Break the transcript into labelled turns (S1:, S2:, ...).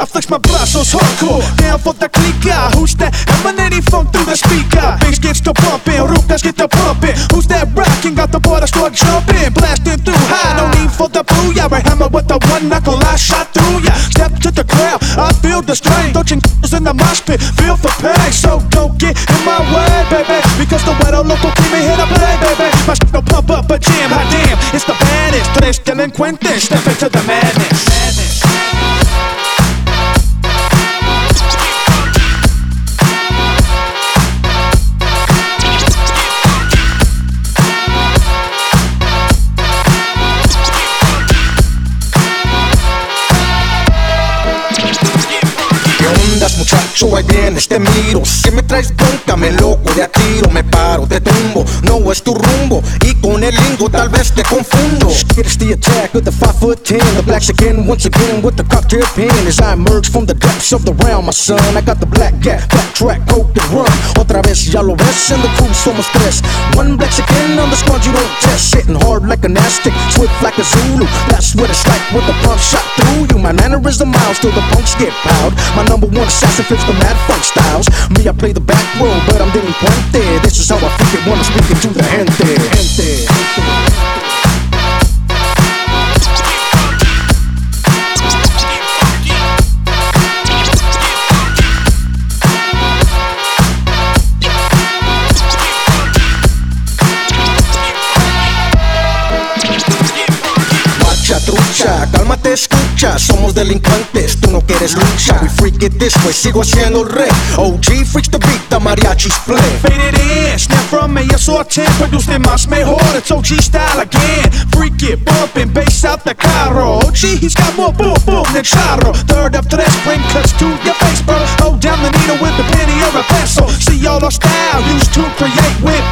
S1: I flex my blast hardcore Down for the clicker. Who's that emanating funk through the speaker? Bass gets the pumping Rook that's get the pumping. Who's that rocking? Got the boy store start jumping Blasting through high. No need for the blue. Yeah, right hammer with the one knuckle I shot through ya. Step to the crowd I feel the strain. Dodging in the mosh pit Feel for pain. So don't get in my way baby Because the weather local keep me here to play baby. My shit'll pump up a jam Hot damn It's the baddest. Tres delinquentes Step into the madness.
S2: Ondas muchacho? Ahí vienes, te miro. Si me traes bronca, me loco de a tiro Me paro, te tumbo, no es tu rumbo Y con el lingo tal vez te confundo.
S3: It's the attack of the 5 foot 10 The black again, once again with the cocktail pen. As I emerge from the depths of the realm, my son I got the black gap, backtrack, coke and run. Otra vez ya lo ves, in the crew somos tres. One black again on the squad you don't test. Hitting hard like an Aztec, swift like a Zulu. That's what it's like with the pump shot through you. My mannerism miles till the punks get proud My number one assassin fits the mad funk styles Me, I play the back row, but I'm delinquente This is how I freak it when I'm speaking to the gente, gente.
S2: Trucha, cálmate, escucha. Somos delincuentes, tú no quieres lucha. We freak it this way, sigo siendo el rey OG freaks the beat, the mariachis play.
S1: Faded in, snap from me, SR10 Produced en más mejor, it's OG style again. Freak it, bumping, bass out the carro. OG, he's got more boom boom than charro. Third up tres, bring cuts to your face, bro. Hold down the needle with a penny or a pencil See all our style, used to create with